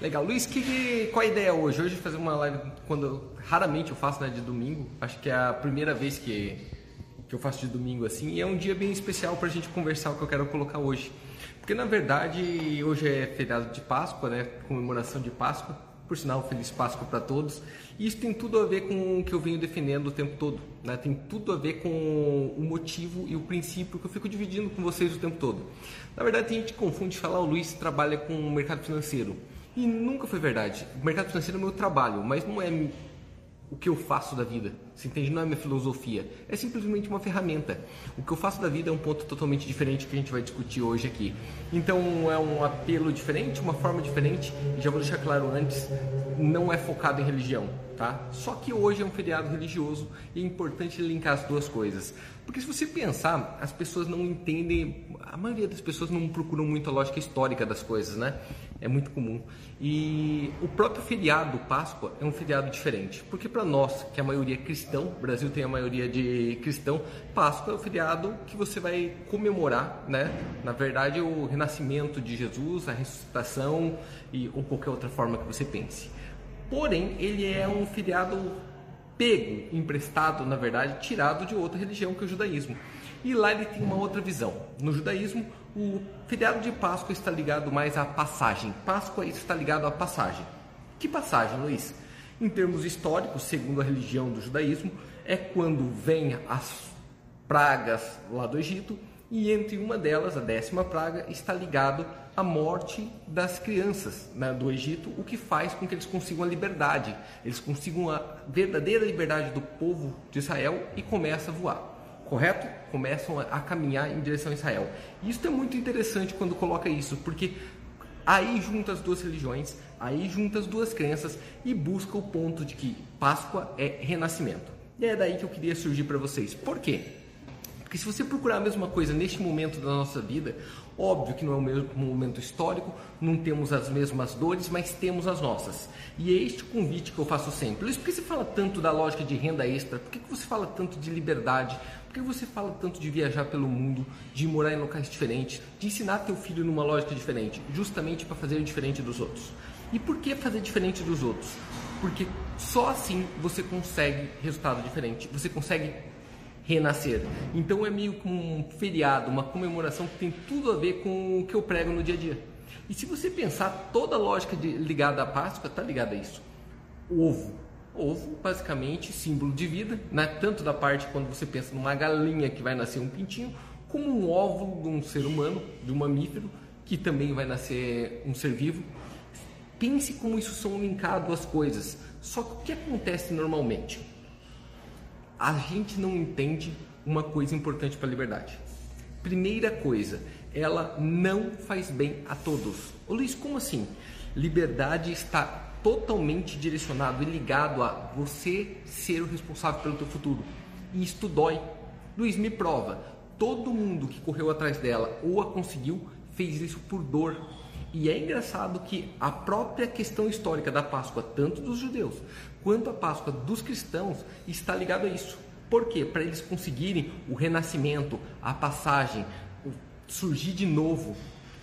Legal. Luiz, que, qual a ideia hoje? Hoje fazer uma live quando raramente eu faço, né, de domingo. Acho que é a primeira vez que, que eu faço de domingo assim. E é um dia bem especial para a gente conversar o que eu quero colocar hoje. Porque na verdade hoje é feriado de Páscoa, né? Comemoração de Páscoa. Por sinal, feliz Páscoa para todos. E isso tem tudo a ver com o que eu venho defendendo o tempo todo. Né? Tem tudo a ver com o motivo e o princípio que eu fico dividindo com vocês o tempo todo. Na verdade, tem gente confunde falar o Luiz trabalha com o mercado financeiro. E nunca foi verdade. O mercado financeiro é meu trabalho, mas não é o que eu faço da vida. Você entende? Não é minha filosofia. É simplesmente uma ferramenta. O que eu faço da vida é um ponto totalmente diferente que a gente vai discutir hoje aqui. Então é um apelo diferente, uma forma diferente. E já vou deixar claro antes, não é focado em religião, tá? Só que hoje é um feriado religioso e é importante linkar as duas coisas. Porque se você pensar, as pessoas não entendem, a maioria das pessoas não procuram muito a lógica histórica das coisas, né? É muito comum. E o próprio feriado Páscoa é um feriado diferente, porque para nós, que a maioria é cristão, o Brasil tem a maioria de cristão, Páscoa é o feriado que você vai comemorar, né? Na verdade, o renascimento de Jesus, a ressuscitação e ou qualquer outra forma que você pense. Porém, ele é um feriado pego, emprestado, na verdade, tirado de outra religião que é o judaísmo. E lá ele tem uma outra visão. No judaísmo, o feriado de Páscoa está ligado mais à passagem. Páscoa está ligado à passagem. Que passagem, Luiz? Em termos históricos, segundo a religião do judaísmo, é quando vem as pragas lá do Egito e entre uma delas, a décima praga, está ligado à morte das crianças né, do Egito, o que faz com que eles consigam a liberdade, eles consigam a verdadeira liberdade do povo de Israel e começam a voar. Correto? Começam a caminhar em direção a Israel. E isso é muito interessante quando coloca isso, porque aí junta as duas religiões, aí junta as duas crenças e busca o ponto de que Páscoa é renascimento. E é daí que eu queria surgir para vocês. Por quê? Porque se você procurar a mesma coisa neste momento da nossa vida, óbvio que não é o mesmo momento histórico, não temos as mesmas dores, mas temos as nossas. E é este convite que eu faço sempre. Luiz, por que você fala tanto da lógica de renda extra? Por que você fala tanto de liberdade? Por que você fala tanto de viajar pelo mundo, de morar em locais diferentes, de ensinar teu filho numa lógica diferente? Justamente para fazer diferente dos outros. E por que fazer diferente dos outros? Porque só assim você consegue resultado diferente. Você consegue renascer. Então é meio como um feriado, uma comemoração que tem tudo a ver com o que eu prego no dia a dia. E se você pensar, toda a lógica de, ligada à Páscoa está ligada a isso. Ovo. Ovo, basicamente, símbolo de vida, né? tanto da parte quando você pensa numa galinha que vai nascer um pintinho, como um óvulo de um ser humano, de um mamífero, que também vai nascer um ser vivo. Pense como isso são linkados as coisas. Só que o que acontece normalmente? A gente não entende uma coisa importante para a liberdade. Primeira coisa, ela não faz bem a todos. Ô Luiz, como assim? Liberdade está totalmente direcionado e ligado a você ser o responsável pelo teu futuro. E isto dói. Luiz, me prova. Todo mundo que correu atrás dela ou a conseguiu fez isso por dor. E é engraçado que a própria questão histórica da Páscoa, tanto dos judeus quanto a Páscoa dos cristãos, está ligado a isso. Por quê? Para eles conseguirem o renascimento, a passagem, o surgir de novo,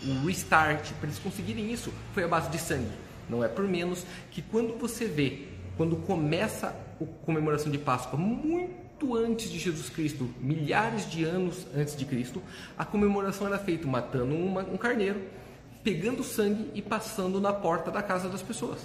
o restart, para eles conseguirem isso, foi a base de sangue. Não é por menos que quando você vê, quando começa a comemoração de Páscoa, muito antes de Jesus Cristo, milhares de anos antes de Cristo, a comemoração era feita matando uma, um carneiro, pegando sangue e passando na porta da casa das pessoas.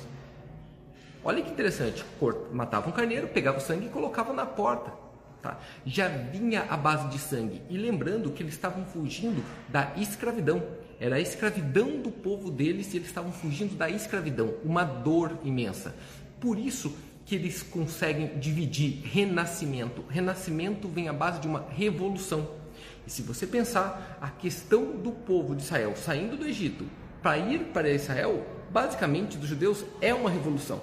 Olha que interessante, matava um carneiro, pegava o sangue e colocava na porta. Tá? Já vinha a base de sangue. E lembrando que eles estavam fugindo da escravidão. Era a escravidão do povo deles e eles estavam fugindo da escravidão. Uma dor imensa. Por isso que eles conseguem dividir renascimento. Renascimento vem à base de uma revolução. Se você pensar, a questão do povo de Israel saindo do Egito para ir para Israel, basicamente dos judeus, é uma revolução.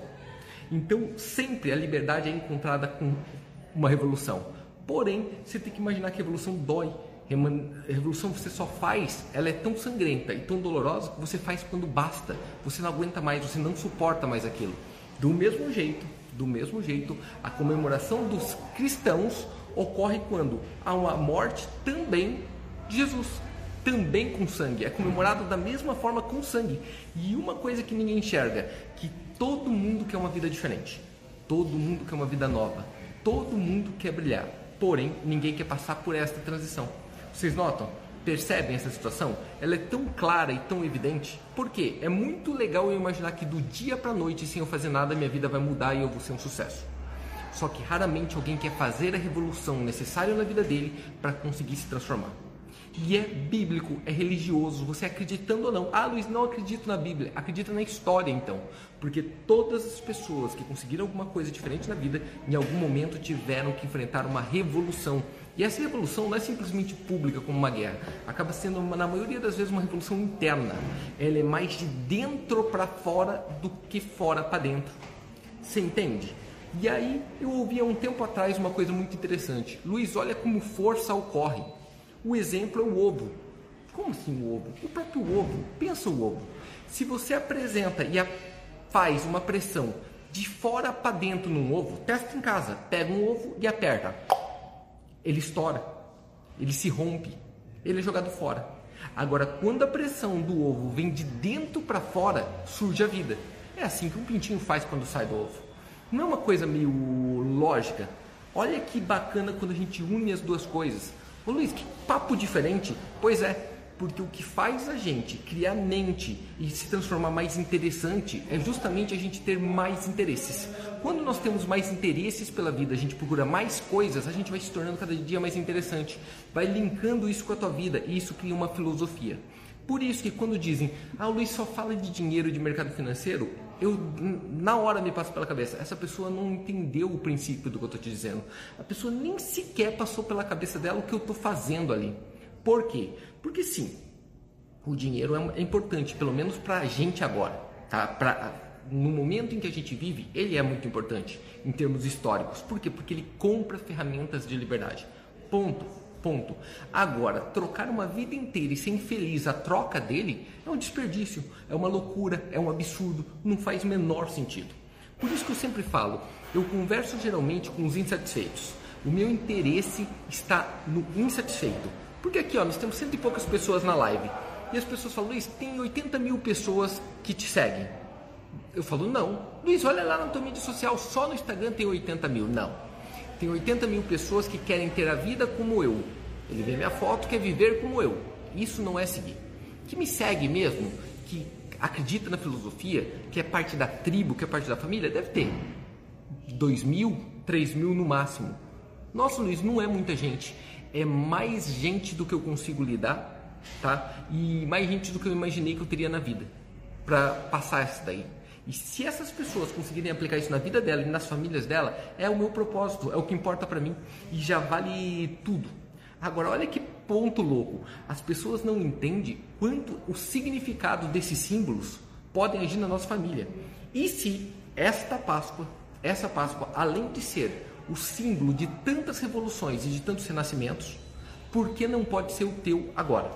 Então, sempre a liberdade é encontrada com uma revolução. Porém, você tem que imaginar que a revolução dói. A revolução você só faz, ela é tão sangrenta e tão dolorosa que você faz quando basta. Você não aguenta mais, você não suporta mais aquilo. Do mesmo jeito, do mesmo jeito, a comemoração dos cristãos ocorre quando há uma morte também de Jesus. também com sangue, é comemorado da mesma forma com sangue. E uma coisa que ninguém enxerga, que todo mundo quer uma vida diferente. Todo mundo quer uma vida nova. Todo mundo quer brilhar. Porém, ninguém quer passar por esta transição. Vocês notam? Percebem essa situação? Ela é tão clara e tão evidente. Por quê? É muito legal eu imaginar que do dia para noite, sem eu fazer nada, minha vida vai mudar e eu vou ser um sucesso. Só que raramente alguém quer fazer a revolução necessária na vida dele para conseguir se transformar. E é bíblico, é religioso, você acreditando ou não. Ah, Luiz, não acredito na Bíblia. Acredita na história então. Porque todas as pessoas que conseguiram alguma coisa diferente na vida, em algum momento tiveram que enfrentar uma revolução. E essa revolução não é simplesmente pública como uma guerra, acaba sendo, na maioria das vezes, uma revolução interna. Ela é mais de dentro para fora do que fora para dentro. Você entende? E aí eu ouvi há um tempo atrás uma coisa muito interessante. Luiz, olha como força ocorre. O exemplo é o ovo. Como assim o ovo? O próprio ovo. Pensa o ovo. Se você apresenta e faz uma pressão de fora para dentro num ovo, testa em casa. Pega um ovo e aperta. Ele estoura. Ele se rompe. Ele é jogado fora. Agora, quando a pressão do ovo vem de dentro para fora, surge a vida. É assim que um pintinho faz quando sai do ovo. Não é uma coisa meio lógica? Olha que bacana quando a gente une as duas coisas. Ô Luiz, que papo diferente. Pois é, porque o que faz a gente criar mente e se transformar mais interessante é justamente a gente ter mais interesses. Quando nós temos mais interesses pela vida, a gente procura mais coisas, a gente vai se tornando cada dia mais interessante. Vai linkando isso com a tua vida e isso cria uma filosofia. Por isso que quando dizem, ah, o Luiz só fala de dinheiro de mercado financeiro, eu na hora me passa pela cabeça, essa pessoa não entendeu o princípio do que eu estou te dizendo. A pessoa nem sequer passou pela cabeça dela o que eu estou fazendo ali. Por quê? Porque sim, o dinheiro é, é importante, pelo menos para a gente agora, tá? Pra, no momento em que a gente vive, ele é muito importante em termos históricos. Por quê? Porque ele compra ferramentas de liberdade. Ponto. Ponto. Agora, trocar uma vida inteira e ser infeliz a troca dele é um desperdício, é uma loucura, é um absurdo, não faz menor sentido. Por isso que eu sempre falo, eu converso geralmente com os insatisfeitos. O meu interesse está no insatisfeito. Porque aqui, ó, nós temos cento e poucas pessoas na live. E as pessoas falam, Luiz, tem 80 mil pessoas que te seguem. Eu falo, não. Luiz, olha lá na tua mídia social, só no Instagram tem 80 mil. Não. Tem 80 mil pessoas que querem ter a vida como eu. Ele vê minha foto, quer viver como eu. Isso não é seguir. Que me segue mesmo, que acredita na filosofia, que é parte da tribo, que é parte da família, deve ter 2 mil, 3 mil no máximo. Nossa, Luiz, não é muita gente. É mais gente do que eu consigo lidar, tá? E mais gente do que eu imaginei que eu teria na vida para passar essa daí. E se essas pessoas conseguirem aplicar isso na vida dela e nas famílias dela, é o meu propósito, é o que importa para mim e já vale tudo. Agora, olha que ponto louco. As pessoas não entendem quanto o significado desses símbolos podem agir na nossa família. E se esta Páscoa, essa Páscoa, além de ser o símbolo de tantas revoluções e de tantos renascimentos, por que não pode ser o teu agora?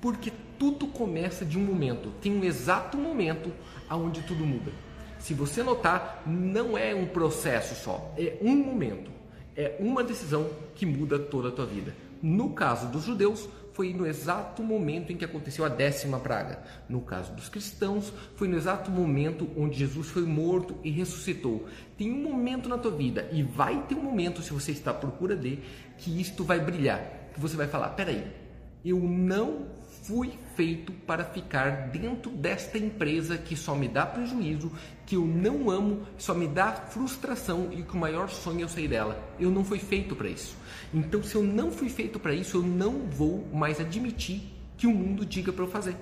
Porque tudo começa de um momento, tem um exato momento aonde tudo muda. Se você notar, não é um processo só, é um momento, é uma decisão que muda toda a tua vida. No caso dos judeus, foi no exato momento em que aconteceu a décima praga. No caso dos cristãos, foi no exato momento onde Jesus foi morto e ressuscitou. Tem um momento na tua vida e vai ter um momento, se você está à procura de, que isto vai brilhar, que você vai falar: peraí, eu não fui feito para ficar dentro desta empresa que só me dá prejuízo, que eu não amo, só me dá frustração e que o maior sonho é eu sair dela. Eu não fui feito para isso. Então, se eu não fui feito para isso, eu não vou mais admitir que o mundo diga para eu fazer.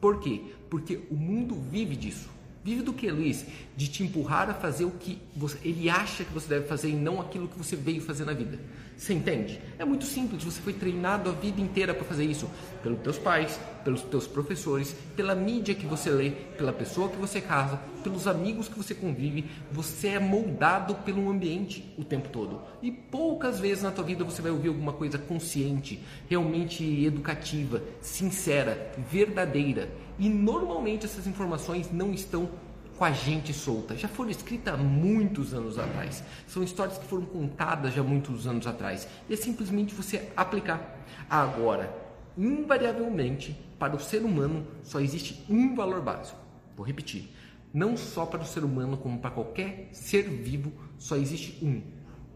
Por quê? Porque o mundo vive disso. Vive do que, Luiz? De te empurrar a fazer o que você, ele acha que você deve fazer e não aquilo que você veio fazer na vida. Você entende? É muito simples, você foi treinado a vida inteira para fazer isso. Pelos teus pais, pelos teus professores, pela mídia que você lê, pela pessoa que você casa, pelos amigos que você convive. Você é moldado pelo ambiente o tempo todo. E poucas vezes na tua vida você vai ouvir alguma coisa consciente, realmente educativa, sincera, verdadeira. E normalmente essas informações não estão com a gente solta. Já foram escritas há muitos anos atrás. São histórias que foram contadas já muitos anos atrás. E é simplesmente você aplicar. Agora, invariavelmente, para o ser humano só existe um valor básico. Vou repetir. Não só para o ser humano, como para qualquer ser vivo, só existe um.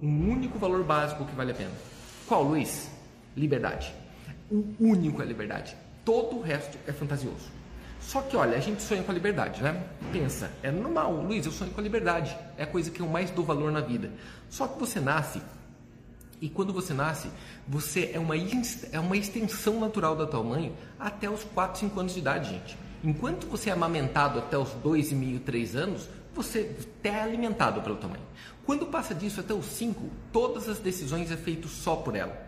Um único valor básico que vale a pena. Qual, Luiz? Liberdade. O único é liberdade. Todo o resto é fantasioso. Só que, olha, a gente sonha com a liberdade, né? Pensa, é normal, Luiz, eu sonho com a liberdade. É a coisa que eu mais dou valor na vida. Só que você nasce e quando você nasce, você é uma, é uma extensão natural da tua mãe até os 4, 5 anos de idade, gente. Enquanto você é amamentado até os 2,5, 3 anos, você é alimentado pelo tua mãe. Quando passa disso até os 5, todas as decisões é feito só por ela.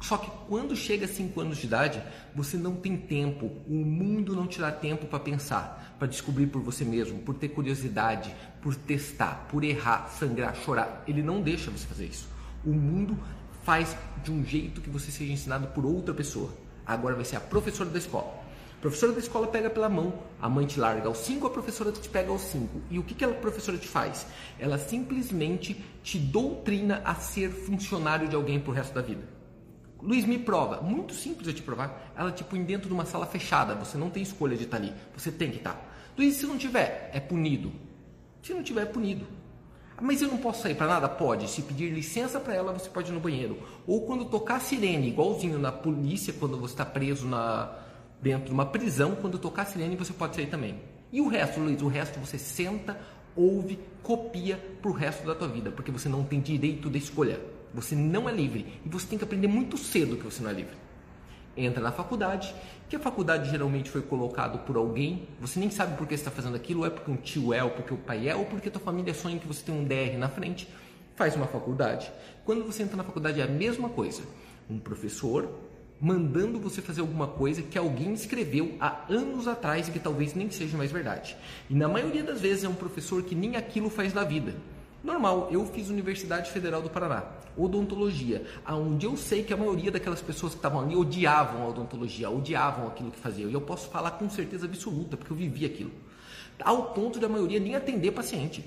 Só que quando chega a 5 anos de idade, você não tem tempo, o mundo não te dá tempo para pensar, para descobrir por você mesmo, por ter curiosidade, por testar, por errar, sangrar, chorar. Ele não deixa você fazer isso. O mundo faz de um jeito que você seja ensinado por outra pessoa. Agora vai ser a professora da escola. A professora da escola pega pela mão, a mãe te larga aos 5, a professora te pega aos 5. E o que, que a professora te faz? Ela simplesmente te doutrina a ser funcionário de alguém pro resto da vida. Luiz, me prova. Muito simples eu te provar. Ela te põe dentro de uma sala fechada. Você não tem escolha de estar ali. Você tem que estar. Luiz, se não tiver, é punido. Se não tiver, é punido. Mas eu não posso sair para nada? Pode. Se pedir licença para ela, você pode ir no banheiro. Ou quando tocar a sirene, igualzinho na polícia, quando você está preso na, dentro de uma prisão, quando tocar a sirene, você pode sair também. E o resto, Luiz? O resto você senta, ouve, copia para o resto da tua vida, porque você não tem direito de escolha. Você não é livre. E você tem que aprender muito cedo que você não é livre entra na faculdade, que a faculdade geralmente foi colocado por alguém, você nem sabe por que está fazendo aquilo, é porque um tio é, ou porque o pai é, ou porque tua família sonha que você tem um DR na frente, faz uma faculdade. Quando você entra na faculdade é a mesma coisa. Um professor mandando você fazer alguma coisa que alguém escreveu há anos atrás e que talvez nem seja mais verdade. E na maioria das vezes é um professor que nem aquilo faz na vida. Normal, eu fiz Universidade Federal do Paraná, odontologia, aonde eu sei que a maioria daquelas pessoas que estavam ali odiavam a odontologia, odiavam aquilo que faziam. E eu posso falar com certeza absoluta, porque eu vivi aquilo. Ao ponto de a maioria nem atender paciente.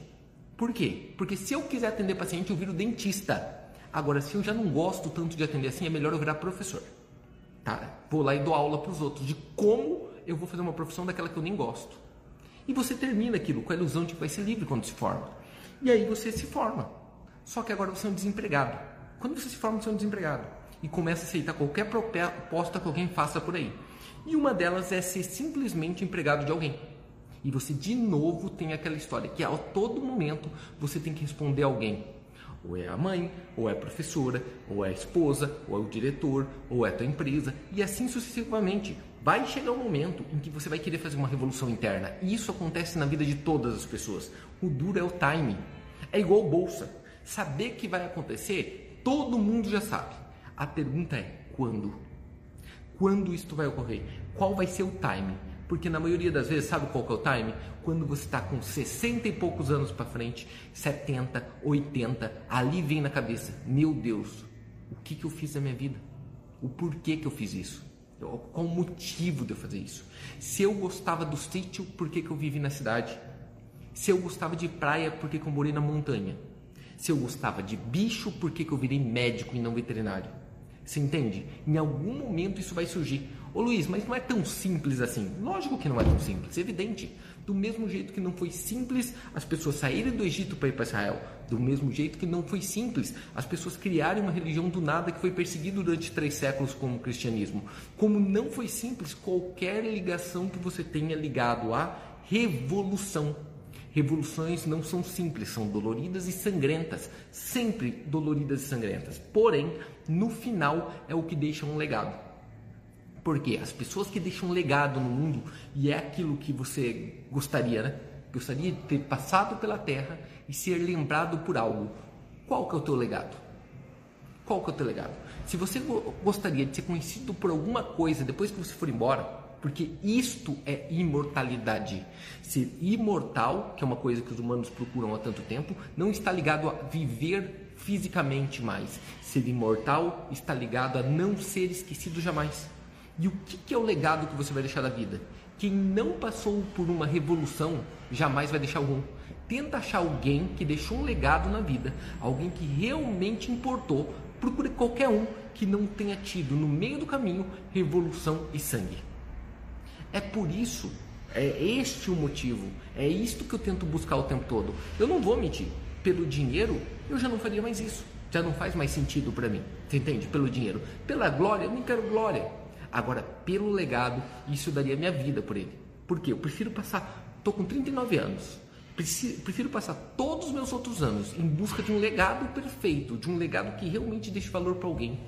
Por quê? Porque se eu quiser atender paciente, eu viro dentista. Agora, se eu já não gosto tanto de atender assim, é melhor eu virar professor. Tá? Vou lá e dou aula para os outros de como eu vou fazer uma profissão daquela que eu nem gosto. E você termina aquilo com a ilusão de que vai ser livre quando se forma. E aí você se forma. Só que agora você é um desempregado. Quando você se forma, você é um desempregado. E começa a aceitar qualquer proposta que alguém faça por aí. E uma delas é ser simplesmente empregado de alguém. E você de novo tem aquela história que a todo momento você tem que responder a alguém. Ou é a mãe, ou é a professora, ou é a esposa, ou é o diretor, ou é a tua empresa, e assim sucessivamente. Vai chegar um momento em que você vai querer fazer uma revolução interna. E isso acontece na vida de todas as pessoas. O duro é o timing. É igual bolsa. Saber que vai acontecer, todo mundo já sabe. A pergunta é quando? Quando isto vai ocorrer? Qual vai ser o timing? Porque na maioria das vezes, sabe qual que é o time? Quando você está com 60 e poucos anos para frente, 70, 80, ali vem na cabeça, meu Deus, o que, que eu fiz na minha vida? O porquê que eu fiz isso? Qual o motivo de eu fazer isso? Se eu gostava do sítio, por que, que eu vivi na cidade? Se eu gostava de praia, por que, que eu morei na montanha? Se eu gostava de bicho, por que, que eu virei médico e não veterinário? Você entende? Em algum momento isso vai surgir. Ô Luiz, mas não é tão simples assim. Lógico que não é tão simples, evidente. Do mesmo jeito que não foi simples as pessoas saírem do Egito para ir para Israel, do mesmo jeito que não foi simples as pessoas criarem uma religião do nada que foi perseguida durante três séculos como o cristianismo. Como não foi simples qualquer ligação que você tenha ligado à revolução. Revoluções não são simples, são doloridas e sangrentas, sempre doloridas e sangrentas. Porém, no final é o que deixa um legado. Porque as pessoas que deixam um legado no mundo e é aquilo que você gostaria, né? Gostaria de ter passado pela terra e ser lembrado por algo. Qual que é o teu legado? Qual que é o teu legado? Se você gostaria de ser conhecido por alguma coisa depois que você for embora, porque isto é imortalidade. Ser imortal, que é uma coisa que os humanos procuram há tanto tempo, não está ligado a viver fisicamente mais. Ser imortal está ligado a não ser esquecido jamais. E o que, que é o legado que você vai deixar da vida? Quem não passou por uma revolução jamais vai deixar algum. Tenta achar alguém que deixou um legado na vida, alguém que realmente importou Procure qualquer um que não tenha tido no meio do caminho revolução e sangue. É por isso, é este o motivo, é isto que eu tento buscar o tempo todo. Eu não vou mentir, pelo dinheiro eu já não faria mais isso. Já não faz mais sentido para mim. Você entende? Pelo dinheiro. Pela glória, eu nem quero glória. Agora, pelo legado, isso daria minha vida por ele. Por quê? Eu prefiro passar. Estou com 39 anos. Prefiro passar todos os meus outros anos em busca de um legado perfeito, de um legado que realmente deixe valor para alguém,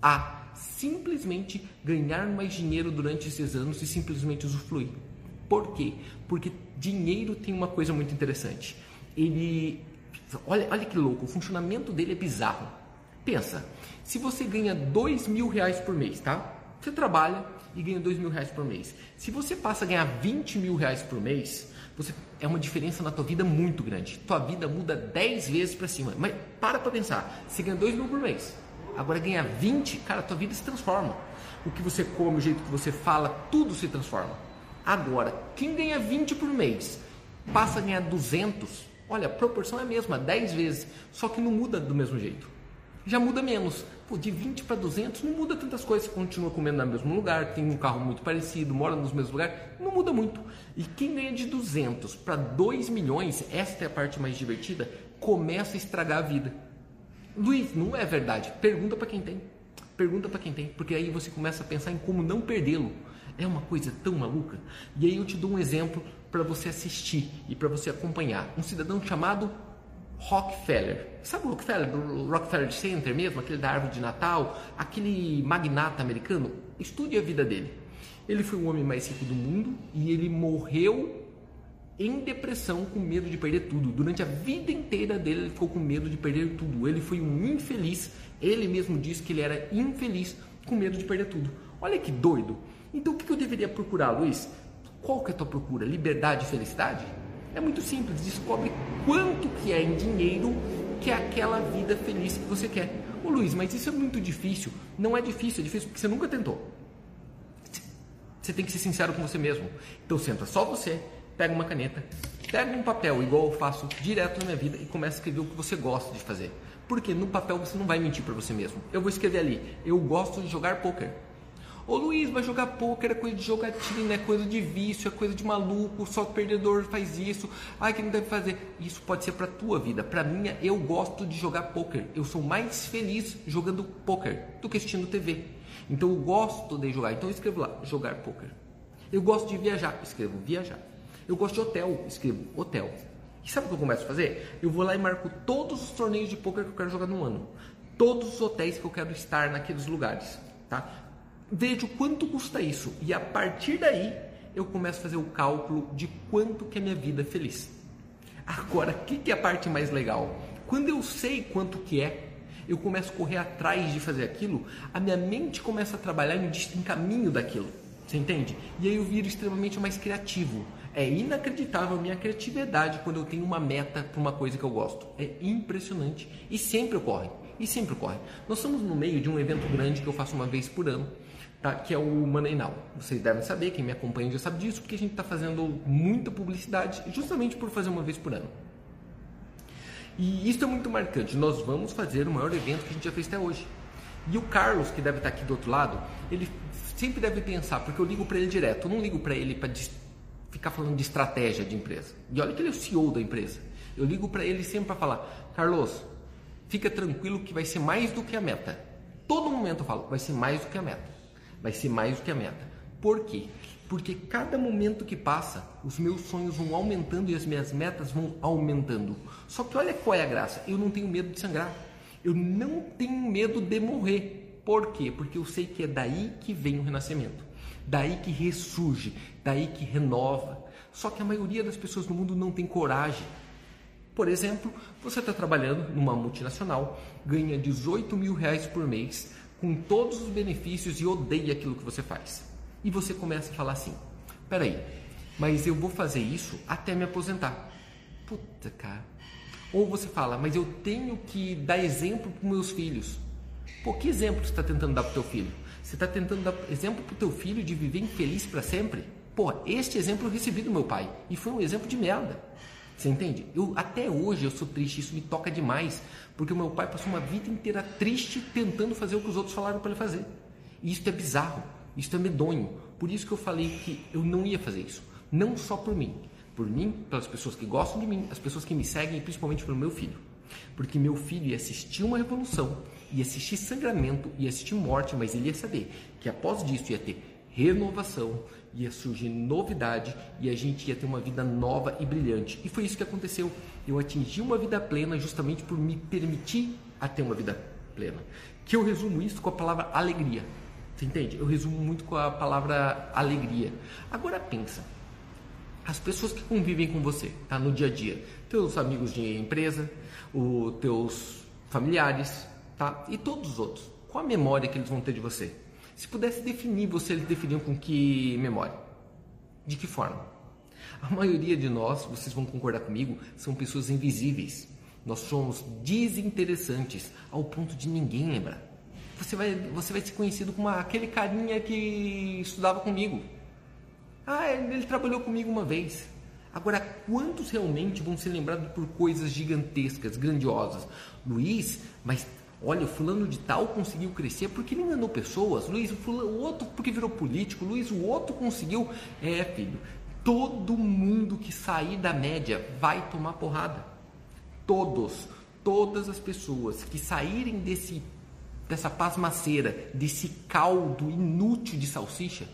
a simplesmente ganhar mais dinheiro durante esses anos e simplesmente usufruir. Por quê? Porque dinheiro tem uma coisa muito interessante. Ele. Olha, olha que louco, o funcionamento dele é bizarro. Pensa, se você ganha dois mil reais por mês, tá? Você trabalha e ganha dois mil reais por mês. Se você passa a ganhar 20 mil reais por mês, você é uma diferença na tua vida muito grande. Tua vida muda 10 vezes para cima. Mas para para pensar, você ganha 2 mil por mês. Agora ganha 20, cara, tua vida se transforma. O que você come, o jeito que você fala, tudo se transforma. Agora, quem ganha 20 por mês passa a ganhar 200, olha, a proporção é a mesma, 10 vezes, só que não muda do mesmo jeito. Já muda menos. Pô, de 20 para 200 não muda tantas coisas. Você continua comendo no mesmo lugar, tem um carro muito parecido, mora nos mesmos lugares, não muda muito. E quem ganha de 200 para 2 milhões, esta é a parte mais divertida, começa a estragar a vida. Luiz, não é verdade. Pergunta para quem tem. Pergunta para quem tem, porque aí você começa a pensar em como não perdê-lo. É uma coisa tão maluca. E aí eu te dou um exemplo para você assistir e para você acompanhar. Um cidadão chamado Rockefeller. Sabe o Rockefeller, do Rockefeller Center mesmo, aquele da árvore de Natal, aquele magnata americano? Estude a vida dele. Ele foi o homem mais rico do mundo e ele morreu em depressão com medo de perder tudo. Durante a vida inteira dele, ele ficou com medo de perder tudo. Ele foi um infeliz. Ele mesmo disse que ele era infeliz com medo de perder tudo. Olha que doido. Então o que eu deveria procurar, Luiz? Qual que é a tua procura? Liberdade e felicidade? É muito simples, descobre quanto que é em dinheiro que é aquela vida feliz que você quer. Ô Luiz, mas isso é muito difícil. Não é difícil, é difícil porque você nunca tentou. Você tem que ser sincero com você mesmo. Então senta só você, pega uma caneta, pega um papel, igual eu faço direto na minha vida, e começa a escrever o que você gosta de fazer. Porque no papel você não vai mentir para você mesmo. Eu vou escrever ali, eu gosto de jogar poker. Ô Luiz, vai jogar pôquer, é coisa de jogatina, é coisa de vício, é coisa de maluco, só perdedor faz isso. Ai, que não deve fazer. Isso pode ser pra tua vida. Pra minha, eu gosto de jogar pôquer. Eu sou mais feliz jogando pôquer do que assistindo TV. Então eu gosto de jogar. Então eu escrevo lá, jogar pôquer. Eu gosto de viajar, escrevo viajar. Eu gosto de hotel, escrevo hotel. E sabe o que eu começo a fazer? Eu vou lá e marco todos os torneios de pôquer que eu quero jogar no ano. Todos os hotéis que eu quero estar naqueles lugares, tá? Vejo quanto custa isso e a partir daí eu começo a fazer o cálculo de quanto que é minha vida feliz. Agora, o que, que é a parte mais legal? Quando eu sei quanto que é, eu começo a correr atrás de fazer aquilo, a minha mente começa a trabalhar em, em caminho daquilo. Você entende? E aí eu viro extremamente mais criativo. É inacreditável a minha criatividade quando eu tenho uma meta para uma coisa que eu gosto. É impressionante e sempre ocorre. E sempre ocorre. Nós estamos no meio de um evento grande que eu faço uma vez por ano tá? que é o Money Now. Vocês devem saber, quem me acompanha já sabe disso, porque a gente está fazendo muita publicidade justamente por fazer uma vez por ano. E isso é muito marcante. Nós vamos fazer o maior evento que a gente já fez até hoje. E o Carlos, que deve estar aqui do outro lado, ele sempre deve pensar, porque eu ligo para ele direto, eu não ligo para ele para ficar falando de estratégia de empresa. E olha que ele é o CEO da empresa. Eu ligo para ele sempre para falar: Carlos, fica tranquilo que vai ser mais do que a meta. Todo momento eu falo: vai ser mais do que a meta vai ser mais do que a meta. Por quê? Porque cada momento que passa, os meus sonhos vão aumentando e as minhas metas vão aumentando. Só que olha qual é a graça, eu não tenho medo de sangrar. Eu não tenho medo de morrer. Por quê? Porque eu sei que é daí que vem o renascimento. Daí que ressurge, daí que renova. Só que a maioria das pessoas no mundo não tem coragem. Por exemplo, você está trabalhando numa multinacional, ganha 18 mil reais por mês, com todos os benefícios e odeia aquilo que você faz. E você começa a falar assim: peraí, mas eu vou fazer isso até me aposentar. Puta, cara. Ou você fala, mas eu tenho que dar exemplo para meus filhos. Pô, que exemplo você está tentando dar para teu filho? Você está tentando dar exemplo para teu filho de viver infeliz para sempre? Pô, este exemplo eu recebi do meu pai e foi um exemplo de merda. Você entende? Eu até hoje eu sou triste, isso me toca demais, porque o meu pai passou uma vida inteira triste tentando fazer o que os outros falaram para ele fazer. E isso é bizarro, isso é medonho. Por isso que eu falei que eu não ia fazer isso, não só por mim, por mim, pelas pessoas que gostam de mim, as pessoas que me seguem e principalmente pelo meu filho. Porque meu filho ia assistir uma revolução, ia assistir sangramento, ia assistir morte, mas ele ia saber que após disso ia ter renovação, ia surgir novidade e a gente ia ter uma vida nova e brilhante. E foi isso que aconteceu. Eu atingi uma vida plena justamente por me permitir a ter uma vida plena. Que eu resumo isso com a palavra alegria. Você entende? Eu resumo muito com a palavra alegria. Agora pensa, as pessoas que convivem com você, tá, no dia a dia, teus amigos de empresa, os teus familiares, tá, e todos os outros. Qual a memória que eles vão ter de você? Se pudesse definir você, definiriam com que memória? De que forma? A maioria de nós, vocês vão concordar comigo, são pessoas invisíveis. Nós somos desinteressantes ao ponto de ninguém lembrar. Você vai, você vai ser conhecido como aquele carinha que estudava comigo. Ah, ele trabalhou comigo uma vez. Agora, quantos realmente vão ser lembrados por coisas gigantescas, grandiosas? Luiz, mas Olha, fulano de tal conseguiu crescer porque ele enganou pessoas. Luiz, o, fulano, o outro porque virou político. Luiz, o outro conseguiu. É, filho, todo mundo que sair da média vai tomar porrada. Todos, todas as pessoas que saírem desse dessa pasmaceira, desse caldo inútil de salsicha,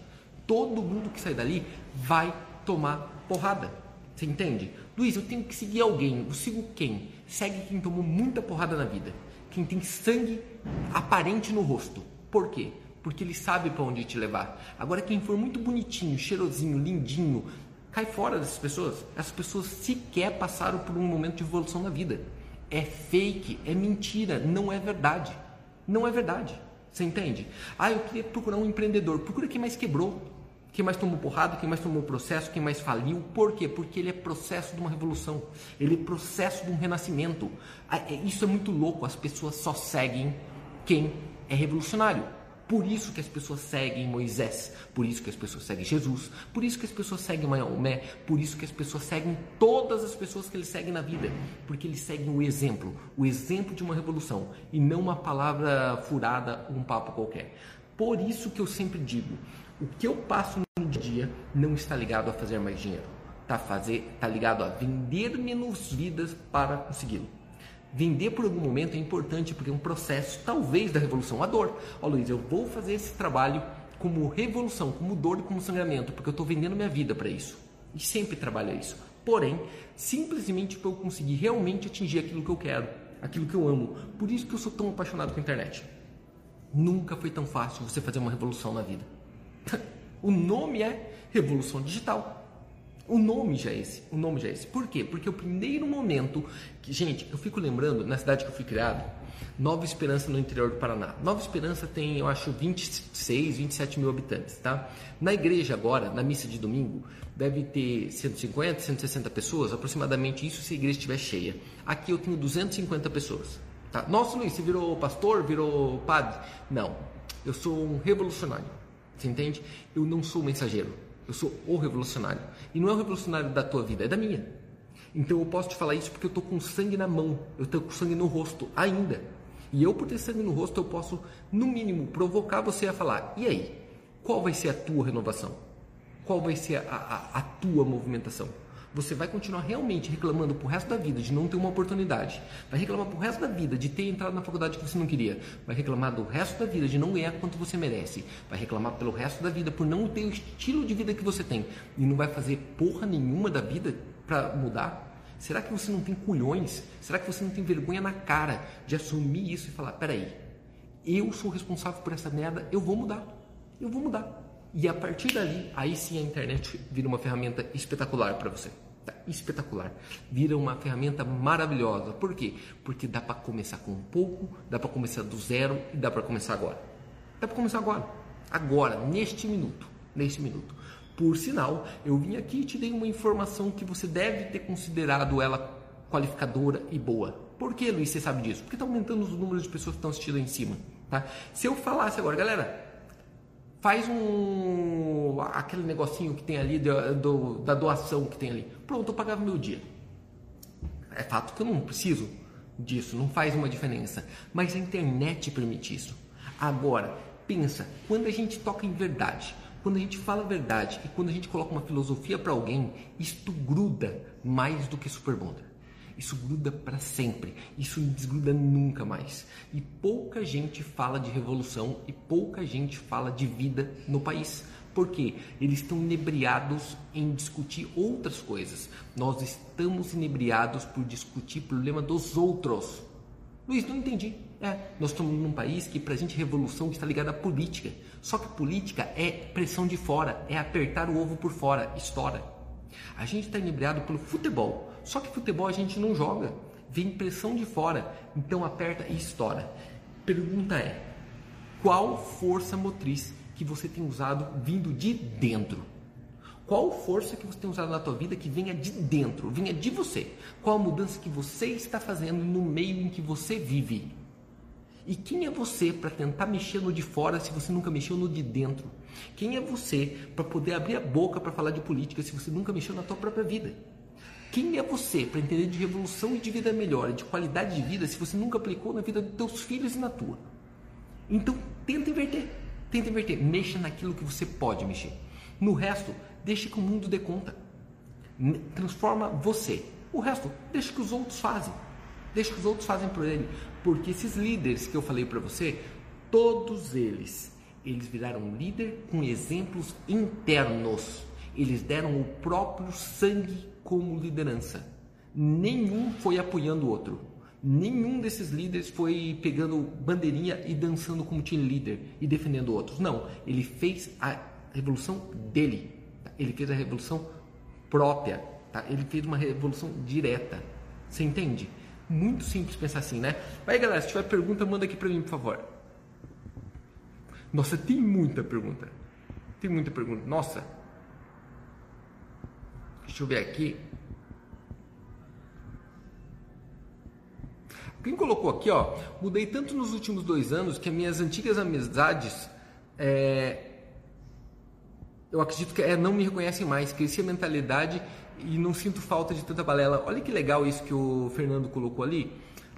todo mundo que sair dali vai tomar porrada. Você entende? Luiz, eu tenho que seguir alguém. Eu sigo quem? Segue quem tomou muita porrada na vida quem tem sangue aparente no rosto. Por quê? Porque ele sabe para onde te levar. Agora, quem for muito bonitinho, cheirosinho, lindinho, cai fora dessas pessoas. Essas pessoas sequer passaram por um momento de evolução na vida. É fake, é mentira, não é verdade. Não é verdade. Você entende? Ah, eu queria procurar um empreendedor. Procura quem mais quebrou quem mais tomou porrada, quem mais tomou processo, quem mais faliu. Por quê? Porque ele é processo de uma revolução, ele é processo de um renascimento. Ah, é, isso é muito louco, as pessoas só seguem quem é revolucionário. Por isso que as pessoas seguem Moisés, por isso que as pessoas seguem Jesus, por isso que as pessoas seguem Maomé, por isso que as pessoas seguem todas as pessoas que eles seguem na vida, porque eles seguem o exemplo, o exemplo de uma revolução e não uma palavra furada, um papo qualquer. Por isso que eu sempre digo, o que eu passo no dia não está ligado a fazer mais dinheiro. Está fazer, tá ligado a vender menos vidas para consegui-lo. Vender por algum momento é importante porque é um processo, talvez, da revolução. A dor. Ó, Luiz, eu vou fazer esse trabalho como revolução, como dor e como sangramento, porque eu estou vendendo minha vida para isso. E sempre trabalho isso. Porém, simplesmente para eu conseguir realmente atingir aquilo que eu quero, aquilo que eu amo. Por isso que eu sou tão apaixonado com a internet. Nunca foi tão fácil você fazer uma revolução na vida. O nome é Revolução Digital. O nome já é esse. O nome já é esse. Por quê? Porque o primeiro momento que, gente, eu fico lembrando, na cidade que eu fui criado, Nova Esperança no interior do Paraná. Nova Esperança tem, eu acho, 26, 27 mil habitantes, tá? Na igreja agora, na missa de domingo, deve ter 150, 160 pessoas, aproximadamente isso se a igreja estiver cheia. Aqui eu tenho 250 pessoas. Tá? Nossa, Luiz, você virou pastor, virou padre? Não, eu sou um revolucionário. Você entende? Eu não sou o mensageiro. Eu sou o revolucionário. E não é o revolucionário da tua vida, é da minha. Então eu posso te falar isso porque eu estou com sangue na mão, eu estou com sangue no rosto ainda. E eu, por ter sangue no rosto, eu posso, no mínimo, provocar você a falar: e aí? Qual vai ser a tua renovação? Qual vai ser a, a, a tua movimentação? Você vai continuar realmente reclamando pro resto da vida de não ter uma oportunidade, vai reclamar pro resto da vida de ter entrado na faculdade que você não queria, vai reclamar do resto da vida de não ganhar quanto você merece, vai reclamar pelo resto da vida por não ter o estilo de vida que você tem e não vai fazer porra nenhuma da vida para mudar? Será que você não tem culhões? Será que você não tem vergonha na cara de assumir isso e falar: peraí, eu sou responsável por essa merda, eu vou mudar, eu vou mudar. E a partir dali, aí sim a internet vira uma ferramenta espetacular para você. Espetacular. Vira uma ferramenta maravilhosa. Por quê? Porque dá para começar com pouco, dá para começar do zero e dá para começar agora. Dá para começar agora. Agora, neste minuto. Neste minuto. Por sinal, eu vim aqui e te dei uma informação que você deve ter considerado ela qualificadora e boa. Por que, Luiz, você sabe disso? Porque está aumentando os números de pessoas que estão assistindo aí em cima. Tá? Se eu falasse agora, galera, faz um aquele negocinho que tem ali do, do, da doação que tem ali. Pronto, eu pagava meu dia. É fato que eu não preciso disso, não faz uma diferença. Mas a internet permite isso. Agora, pensa, quando a gente toca em verdade, quando a gente fala a verdade e quando a gente coloca uma filosofia para alguém, isto gruda mais do que Super Bonder. Isso gruda para sempre. Isso não desgruda nunca mais. E pouca gente fala de revolução e pouca gente fala de vida no país. Porque eles estão inebriados em discutir outras coisas. Nós estamos inebriados por discutir problema dos outros. Luiz, não entendi. É, nós estamos num país que, para a gente, revolução está ligada à política. Só que política é pressão de fora, é apertar o ovo por fora, estoura. A gente está inebriado pelo futebol. Só que futebol a gente não joga. Vem pressão de fora, então aperta e estoura. Pergunta é: qual força motriz que você tem usado vindo de dentro? Qual força que você tem usado na tua vida que venha de dentro, venha de você? Qual a mudança que você está fazendo no meio em que você vive? E quem é você para tentar mexer no de fora se você nunca mexeu no de dentro? Quem é você para poder abrir a boca para falar de política se você nunca mexeu na tua própria vida? Quem é você para entender de revolução e de vida melhor, de qualidade de vida, se você nunca aplicou na vida dos teus filhos e na tua? Então, tenta inverter. Tenta inverter. Mexa naquilo que você pode mexer. No resto, deixe que o mundo dê conta. Transforma você. O resto, deixa que os outros fazem. Deixa que os outros fazem por ele. Porque esses líderes que eu falei para você, todos eles, eles viraram líder com exemplos internos. Eles deram o próprio sangue como liderança. Nenhum foi apoiando o outro. Nenhum desses líderes foi pegando bandeirinha e dançando como team leader e defendendo outros. Não, ele fez a revolução dele. Tá? Ele fez a revolução própria. Tá? Ele fez uma revolução direta. Você entende? Muito simples pensar assim, né? Aí, galera, se tiver pergunta, manda aqui pra mim, por favor. Nossa, tem muita pergunta. Tem muita pergunta. Nossa. Deixa eu ver aqui. Quem colocou aqui, ó, mudei tanto nos últimos dois anos que as minhas antigas amizades, é, eu acredito que é, não me reconhecem mais. Cresci a mentalidade e não sinto falta de tanta balela. Olha que legal isso que o Fernando colocou ali.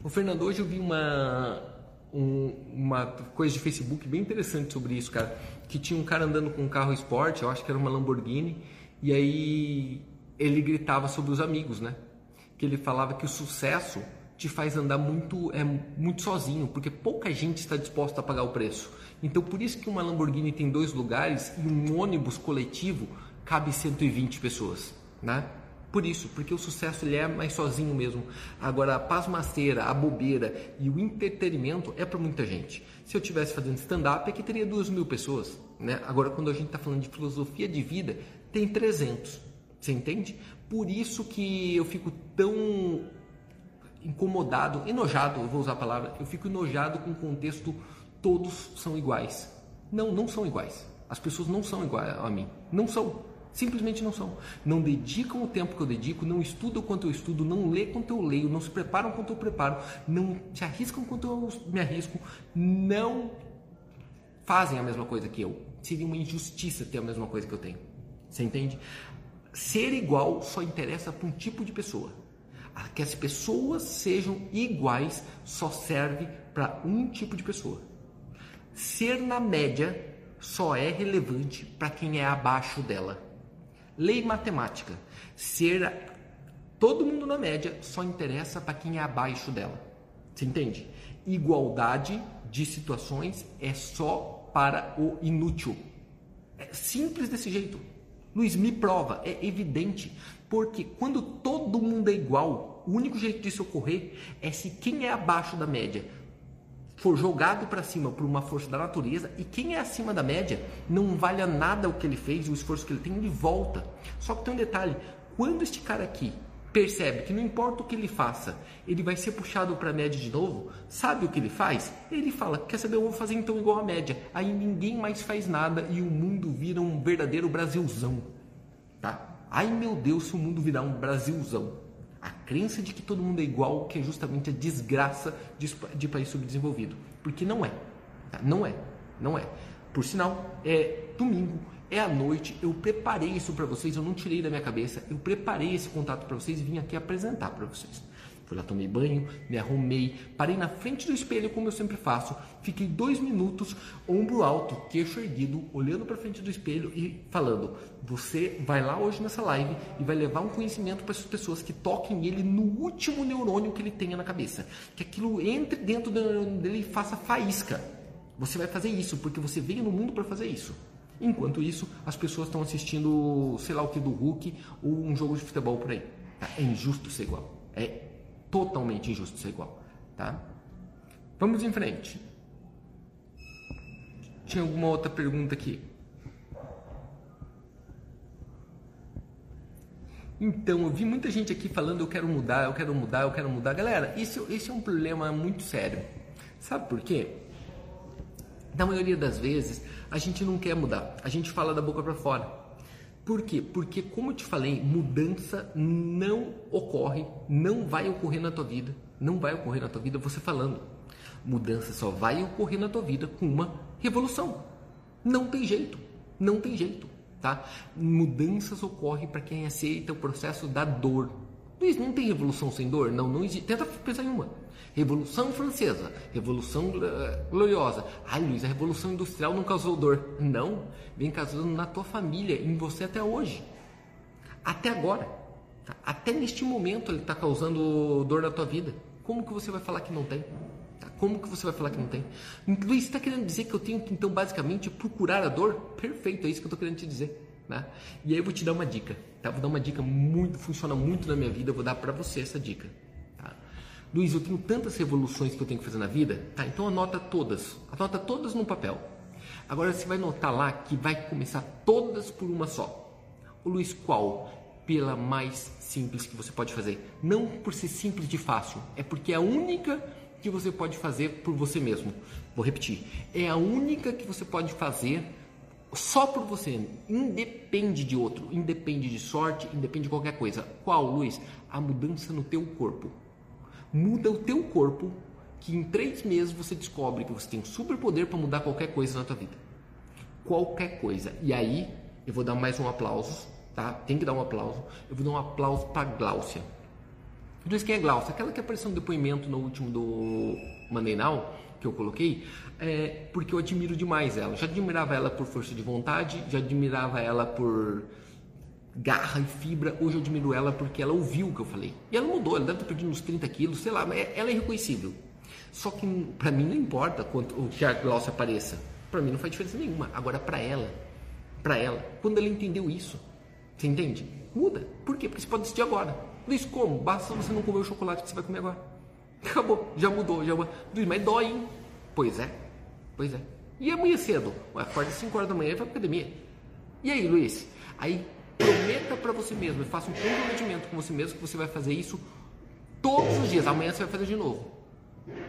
O Fernando, hoje eu vi uma, um, uma coisa de Facebook bem interessante sobre isso, cara. Que tinha um cara andando com um carro esporte, eu acho que era uma Lamborghini, e aí ele gritava sobre os amigos, né? Que ele falava que o sucesso te faz andar muito, é, muito sozinho, porque pouca gente está disposta a pagar o preço. Então, por isso que uma Lamborghini tem dois lugares e um ônibus coletivo cabe 120 pessoas né? Por isso, porque o sucesso ele é mais sozinho mesmo. Agora, a pasmaceira, a bobeira e o entretenimento é para muita gente. Se eu tivesse fazendo stand-up, aqui teria duas mil pessoas. Né? Agora, quando a gente está falando de filosofia de vida, tem 300. Você entende? Por isso que eu fico tão incomodado, enojado, eu vou usar a palavra, eu fico enojado com o contexto todos são iguais. Não, não são iguais. As pessoas não são iguais a mim. Não são. Simplesmente não são. Não dedicam o tempo que eu dedico, não estudam quanto eu estudo, não lê quanto eu leio, não se preparam quanto eu preparo, não se arriscam quanto eu me arrisco, não fazem a mesma coisa que eu. Seria uma injustiça ter a mesma coisa que eu tenho. Você entende? Ser igual só interessa para um tipo de pessoa. Que as pessoas sejam iguais só serve para um tipo de pessoa. Ser na média só é relevante para quem é abaixo dela. Lei matemática. Ser todo mundo na média só interessa para quem é abaixo dela. Você entende? Igualdade de situações é só para o inútil. É simples desse jeito. Luiz, me prova, é evidente. Porque quando todo mundo é igual, o único jeito disso ocorrer é se quem é abaixo da média for jogado para cima por uma força da natureza e quem é acima da média não vale nada o que ele fez, o esforço que ele tem, ele volta. Só que tem um detalhe: quando este cara aqui percebe que não importa o que ele faça, ele vai ser puxado para a média de novo, sabe o que ele faz? Ele fala: Quer saber, eu vou fazer então igual a média. Aí ninguém mais faz nada e o mundo vira um verdadeiro Brasilzão. Tá? Ai meu Deus, se o mundo virar um Brasilzão. A crença de que todo mundo é igual, que é justamente a desgraça de, de país subdesenvolvido. Porque não é. Tá? Não é. Não é. Por sinal, é domingo, é à noite. Eu preparei isso para vocês, eu não tirei da minha cabeça. Eu preparei esse contato para vocês e vim aqui apresentar para vocês. Fui lá, tomei banho, me arrumei, parei na frente do espelho, como eu sempre faço. Fiquei dois minutos, ombro alto, queixo erguido, olhando para frente do espelho e falando: Você vai lá hoje nessa live e vai levar um conhecimento para as pessoas que toquem ele no último neurônio que ele tenha na cabeça. Que aquilo entre dentro do neurônio dele e faça faísca. Você vai fazer isso porque você veio no mundo para fazer isso. Enquanto isso, as pessoas estão assistindo, sei lá o que, do Hulk ou um jogo de futebol por aí. É injusto ser igual. É totalmente injusto ser igual, tá? Vamos em frente. Tinha alguma outra pergunta aqui? Então, eu vi muita gente aqui falando eu quero mudar, eu quero mudar, eu quero mudar. Galera, esse, esse é um problema muito sério. Sabe por quê? Na maioria das vezes, a gente não quer mudar. A gente fala da boca para fora. Por quê? Porque, como eu te falei, mudança não ocorre, não vai ocorrer na tua vida, não vai ocorrer na tua vida você falando. Mudança só vai ocorrer na tua vida com uma revolução. Não tem jeito, não tem jeito, tá? Mudanças ocorrem para quem aceita o processo da dor. Luiz, não tem revolução sem dor? Não, não existe. Tenta pensar em uma. Revolução Francesa, Revolução Gloriosa. Ai, Luiz, a Revolução Industrial não causou dor. Não, vem causando na tua família, em você até hoje. Até agora. Tá? Até neste momento ele está causando dor na tua vida. Como que você vai falar que não tem? Tá? Como que você vai falar que não tem? Luiz, está querendo dizer que eu tenho que, então, basicamente, procurar a dor? Perfeito, é isso que eu estou querendo te dizer. Né? E aí eu vou te dar uma dica. Tá? Vou dar uma dica muito, funciona muito na minha vida, eu vou dar para você essa dica. Luiz, eu tenho tantas revoluções que eu tenho que fazer na vida. Tá, então anota todas. Anota todas no papel. Agora você vai notar lá que vai começar todas por uma só. O Luiz, qual? Pela mais simples que você pode fazer. Não por ser simples de fácil, é porque é a única que você pode fazer por você mesmo. Vou repetir. É a única que você pode fazer só por você. Independe de outro, independe de sorte, independe de qualquer coisa. Qual, Luiz? A mudança no teu corpo muda o teu corpo, que em três meses você descobre que você tem um superpoder para mudar qualquer coisa na tua vida. Qualquer coisa. E aí, eu vou dar mais um aplauso, tá? Tem que dar um aplauso. Eu vou dar um aplauso para Gláucia. Diz quem é Gláucia? Aquela que apareceu no depoimento no último do Monday Now, que eu coloquei, é porque eu admiro demais ela. Já admirava ela por força de vontade, já admirava ela por garra e fibra. Hoje eu admiro ela porque ela ouviu o que eu falei. E ela mudou, ela deve ter perdido uns 30 quilos, sei lá, mas ela é reconhecível. Só que para mim não importa quanto o que a Glaucia apareça. Para mim não faz diferença nenhuma. Agora para ela, para ela, quando ela entendeu isso, você entende? Muda. Por quê? Porque você pode decidir agora. Luiz, como? Basta você não comer o chocolate que você vai comer agora. Acabou, já mudou, já Luiz, mas dói, hein? Pois é, pois é. E amanhã cedo? Acorda às 5 horas da manhã e vai pra academia. E aí, Luiz? Aí Prometa para você mesmo, faça um comprometimento com você mesmo que você vai fazer isso todos os dias. Amanhã você vai fazer de novo.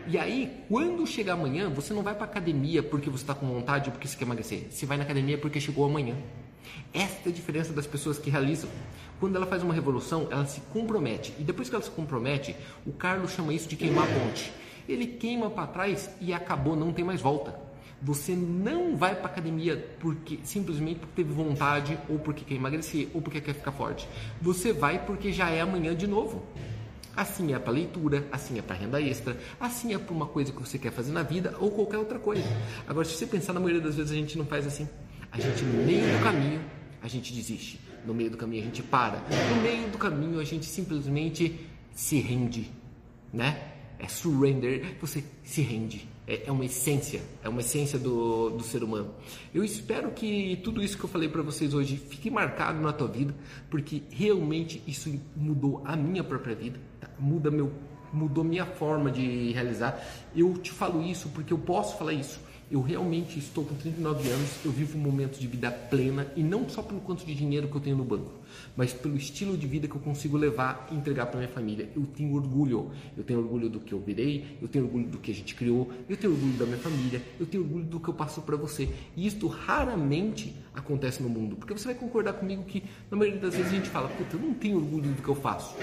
E aí, quando chegar amanhã, você não vai para academia porque você está com vontade ou porque você quer emagrecer. Você vai na academia porque chegou amanhã. Esta é a diferença das pessoas que realizam. Quando ela faz uma revolução, ela se compromete. E depois que ela se compromete, o Carlos chama isso de queimar a ponte. Ele queima para trás e acabou, não tem mais volta. Você não vai para academia porque simplesmente porque teve vontade ou porque quer emagrecer ou porque quer ficar forte. Você vai porque já é amanhã de novo. Assim é para leitura, assim é para renda extra, assim é para uma coisa que você quer fazer na vida ou qualquer outra coisa. Agora, se você pensar, na maioria das vezes a gente não faz assim. A gente, no meio do caminho, a gente desiste. No meio do caminho, a gente para. No meio do caminho, a gente simplesmente se rende, né? É surrender, você se rende é, é uma essência, é uma essência do, do ser humano. Eu espero que tudo isso que eu falei para vocês hoje fique marcado na tua vida, porque realmente isso mudou a minha própria vida, tá? muda meu, mudou minha forma de realizar. Eu te falo isso porque eu posso falar isso eu realmente estou com 39 anos, eu vivo um momento de vida plena e não só pelo quanto de dinheiro que eu tenho no banco, mas pelo estilo de vida que eu consigo levar e entregar para minha família. Eu tenho orgulho, eu tenho orgulho do que eu virei, eu tenho orgulho do que a gente criou, eu tenho orgulho da minha família, eu tenho orgulho do que eu passo para você. E isto raramente acontece no mundo, porque você vai concordar comigo que na maioria das vezes a gente fala, puta, eu não tenho orgulho do que eu faço.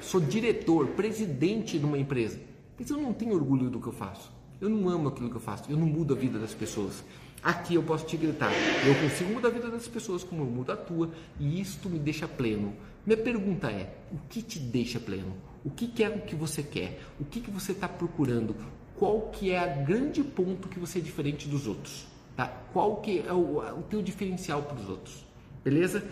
Sou diretor, presidente de uma empresa, mas eu não tenho orgulho do que eu faço. Eu não amo aquilo que eu faço, eu não mudo a vida das pessoas. Aqui eu posso te gritar, eu consigo mudar a vida das pessoas como eu mudo a tua, e isto me deixa pleno. Minha pergunta é: o que te deixa pleno? O que, é o que você quer? O que, que você está procurando? Qual que é o grande ponto que você é diferente dos outros? Tá? Qual que é o, o teu diferencial para os outros? Beleza?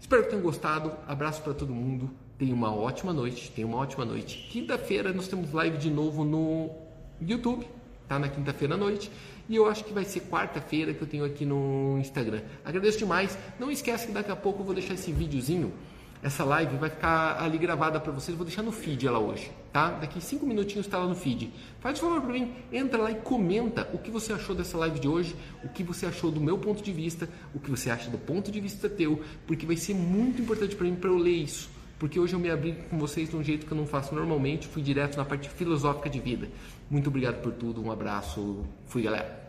Espero que tenham gostado. Abraço para todo mundo. Tenha uma ótima noite. Tenha uma ótima noite. Quinta-feira nós temos live de novo no YouTube, tá? Na quinta-feira à noite. E eu acho que vai ser quarta-feira que eu tenho aqui no Instagram. Agradeço demais. Não esquece que daqui a pouco eu vou deixar esse videozinho essa live vai ficar ali gravada para vocês. Vou deixar no feed ela hoje, tá? Daqui cinco minutinhos está lá no feed. Faz favor para mim, entra lá e comenta o que você achou dessa live de hoje, o que você achou do meu ponto de vista, o que você acha do ponto de vista teu, porque vai ser muito importante para mim para eu ler isso. Porque hoje eu me abri com vocês de um jeito que eu não faço normalmente, fui direto na parte filosófica de vida. Muito obrigado por tudo, um abraço, fui galera.